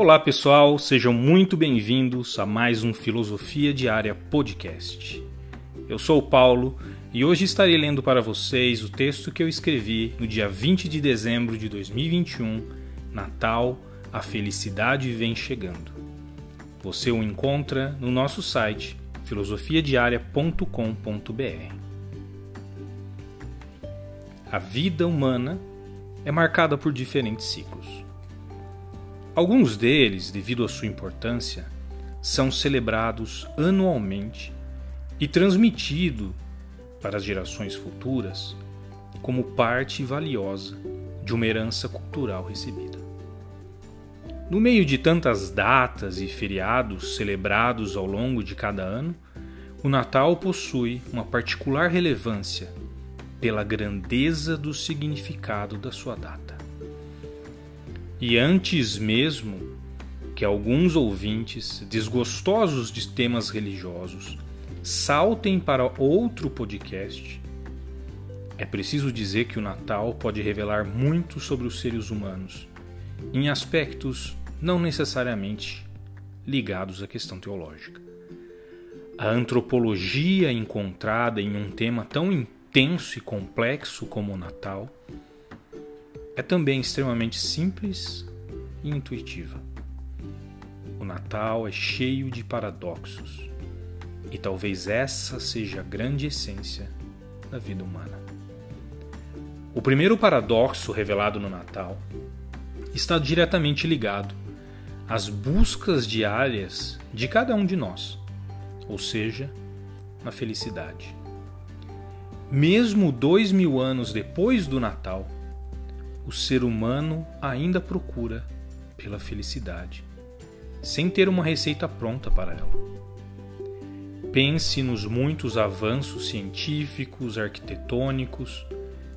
Olá pessoal, sejam muito bem-vindos a mais um Filosofia Diária Podcast. Eu sou o Paulo e hoje estarei lendo para vocês o texto que eu escrevi no dia 20 de dezembro de 2021, Natal, a felicidade vem chegando. Você o encontra no nosso site filosofiadiaria.com.br. A vida humana é marcada por diferentes ciclos. Alguns deles, devido à sua importância, são celebrados anualmente e transmitido para as gerações futuras como parte valiosa de uma herança cultural recebida. No meio de tantas datas e feriados celebrados ao longo de cada ano, o Natal possui uma particular relevância pela grandeza do significado da sua data. E antes mesmo que alguns ouvintes desgostosos de temas religiosos saltem para outro podcast, é preciso dizer que o Natal pode revelar muito sobre os seres humanos, em aspectos não necessariamente ligados à questão teológica. A antropologia encontrada em um tema tão intenso e complexo como o Natal é também extremamente simples e intuitiva. O Natal é cheio de paradoxos e talvez essa seja a grande essência da vida humana. O primeiro paradoxo revelado no Natal está diretamente ligado às buscas diárias de cada um de nós, ou seja, na felicidade. Mesmo dois mil anos depois do Natal, o ser humano ainda procura pela felicidade, sem ter uma receita pronta para ela. Pense nos muitos avanços científicos, arquitetônicos,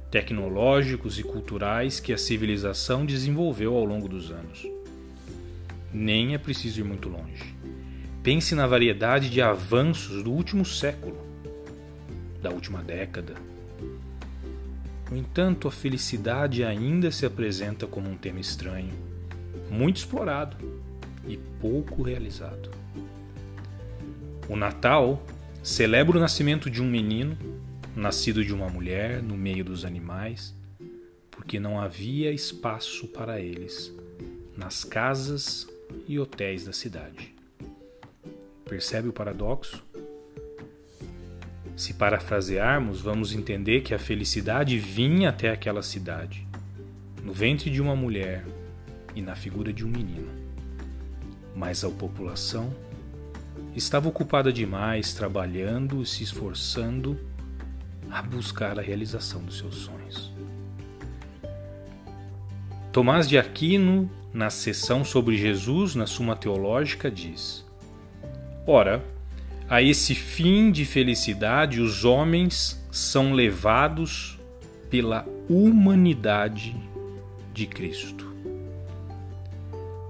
tecnológicos e culturais que a civilização desenvolveu ao longo dos anos. Nem é preciso ir muito longe. Pense na variedade de avanços do último século, da última década, no entanto, a felicidade ainda se apresenta como um tema estranho, muito explorado e pouco realizado. O Natal celebra o nascimento de um menino, nascido de uma mulher no meio dos animais, porque não havia espaço para eles nas casas e hotéis da cidade. Percebe o paradoxo? Se parafrasearmos, vamos entender que a felicidade vinha até aquela cidade, no ventre de uma mulher e na figura de um menino. Mas a população estava ocupada demais trabalhando e se esforçando a buscar a realização dos seus sonhos. Tomás de Aquino, na sessão sobre Jesus na Suma Teológica, diz: Ora, a esse fim de felicidade, os homens são levados pela humanidade de Cristo.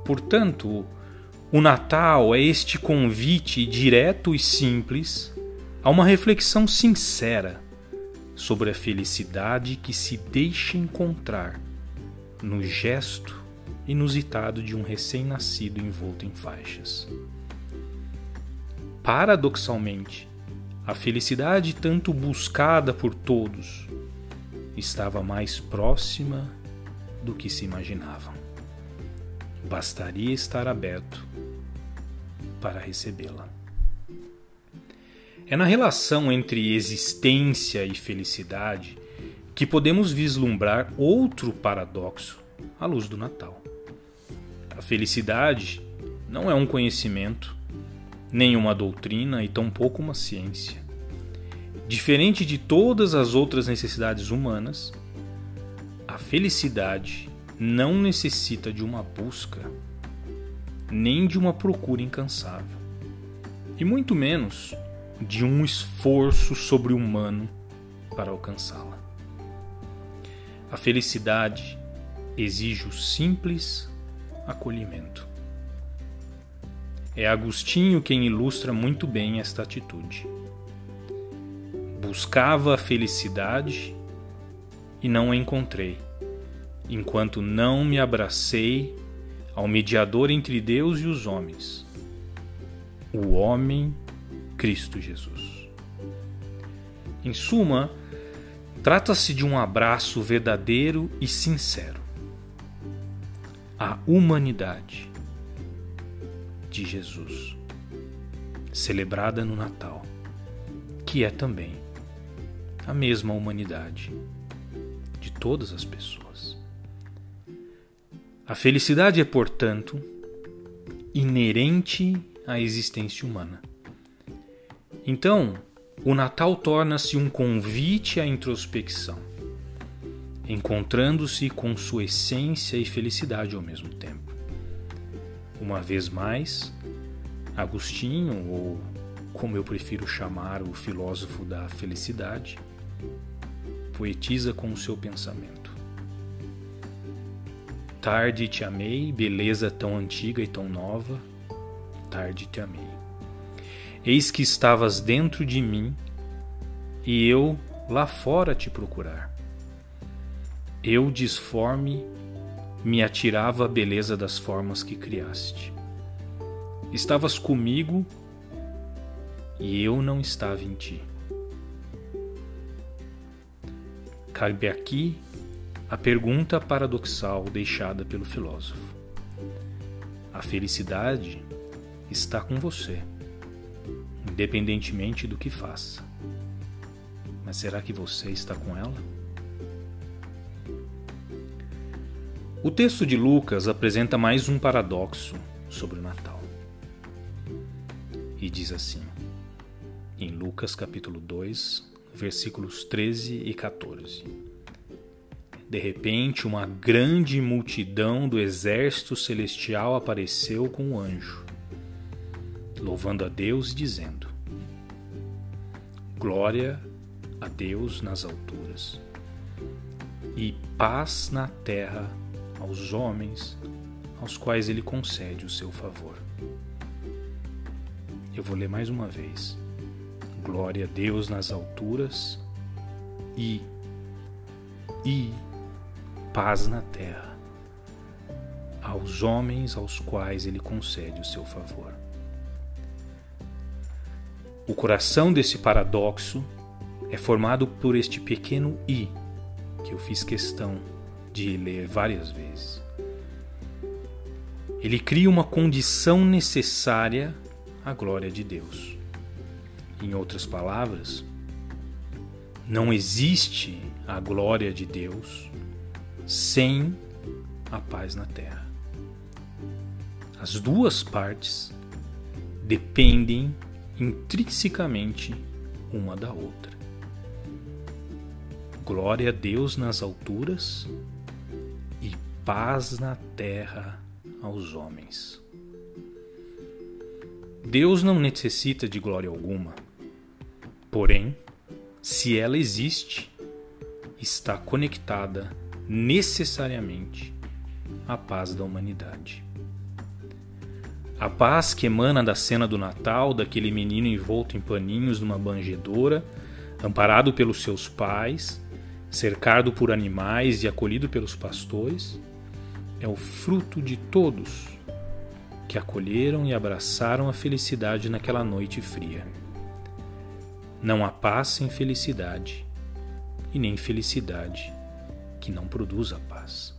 Portanto, o Natal é este convite direto e simples a uma reflexão sincera sobre a felicidade que se deixa encontrar no gesto inusitado de um recém-nascido envolto em faixas. Paradoxalmente, a felicidade tanto buscada por todos estava mais próxima do que se imaginavam. Bastaria estar aberto para recebê-la. É na relação entre existência e felicidade que podemos vislumbrar outro paradoxo à luz do Natal. A felicidade não é um conhecimento nenhuma doutrina e tampouco uma ciência. Diferente de todas as outras necessidades humanas, a felicidade não necessita de uma busca, nem de uma procura incansável, e muito menos de um esforço sobre-humano para alcançá-la. A felicidade exige o simples acolhimento. É Agostinho quem ilustra muito bem esta atitude. Buscava a felicidade e não a encontrei, enquanto não me abracei ao mediador entre Deus e os homens, o homem Cristo Jesus. Em suma, trata-se de um abraço verdadeiro e sincero à humanidade de Jesus, celebrada no Natal, que é também a mesma humanidade de todas as pessoas. A felicidade é, portanto, inerente à existência humana. Então, o Natal torna-se um convite à introspecção, encontrando-se com sua essência e felicidade ao mesmo tempo. Uma vez mais, Agostinho, ou como eu prefiro chamar o filósofo da felicidade, poetiza com o seu pensamento. Tarde te amei, beleza tão antiga e tão nova, tarde te amei. Eis que estavas dentro de mim e eu lá fora te procurar. Eu, disforme, me atirava a beleza das formas que criaste. Estavas comigo e eu não estava em ti. Cabe aqui a pergunta paradoxal deixada pelo filósofo. A felicidade está com você, independentemente do que faça. Mas será que você está com ela? O texto de Lucas apresenta mais um paradoxo sobre o Natal. E diz assim, em Lucas capítulo 2, versículos 13 e 14. De repente, uma grande multidão do exército celestial apareceu com o anjo, louvando a Deus e dizendo: Glória a Deus nas alturas, e paz na terra aos homens aos quais ele concede o seu favor. Eu vou ler mais uma vez. Glória a Deus nas alturas e e paz na terra aos homens aos quais ele concede o seu favor. O coração desse paradoxo é formado por este pequeno i que eu fiz questão de ler várias vezes. Ele cria uma condição necessária à glória de Deus. Em outras palavras, não existe a glória de Deus sem a paz na terra. As duas partes dependem intrinsecamente uma da outra. Glória a Deus nas alturas paz na terra aos homens. Deus não necessita de glória alguma. Porém, se ela existe, está conectada necessariamente à paz da humanidade. A paz que emana da cena do Natal, daquele menino envolto em paninhos numa banjedora, amparado pelos seus pais, cercado por animais e acolhido pelos pastores, é o fruto de todos que acolheram e abraçaram a felicidade naquela noite fria. Não há paz sem felicidade, e nem felicidade que não produza paz.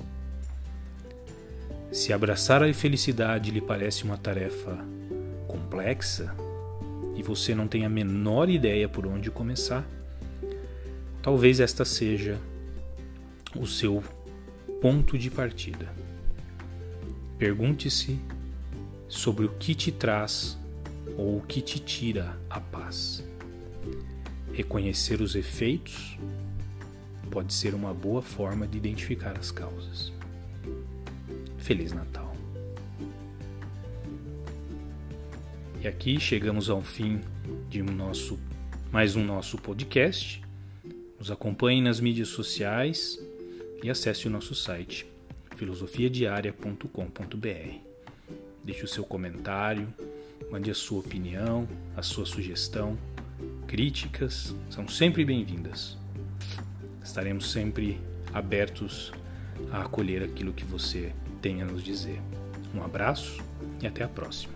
Se abraçar a felicidade lhe parece uma tarefa complexa e você não tem a menor ideia por onde começar, talvez esta seja o seu ponto de partida. Pergunte-se sobre o que te traz ou o que te tira a paz. Reconhecer os efeitos pode ser uma boa forma de identificar as causas. Feliz Natal! E aqui chegamos ao fim de um nosso, mais um nosso podcast. Nos acompanhe nas mídias sociais e acesse o nosso site filosofiadiaria.com.br. Deixe o seu comentário, mande a sua opinião, a sua sugestão. Críticas são sempre bem-vindas. Estaremos sempre abertos a acolher aquilo que você tem a nos dizer. Um abraço e até a próxima.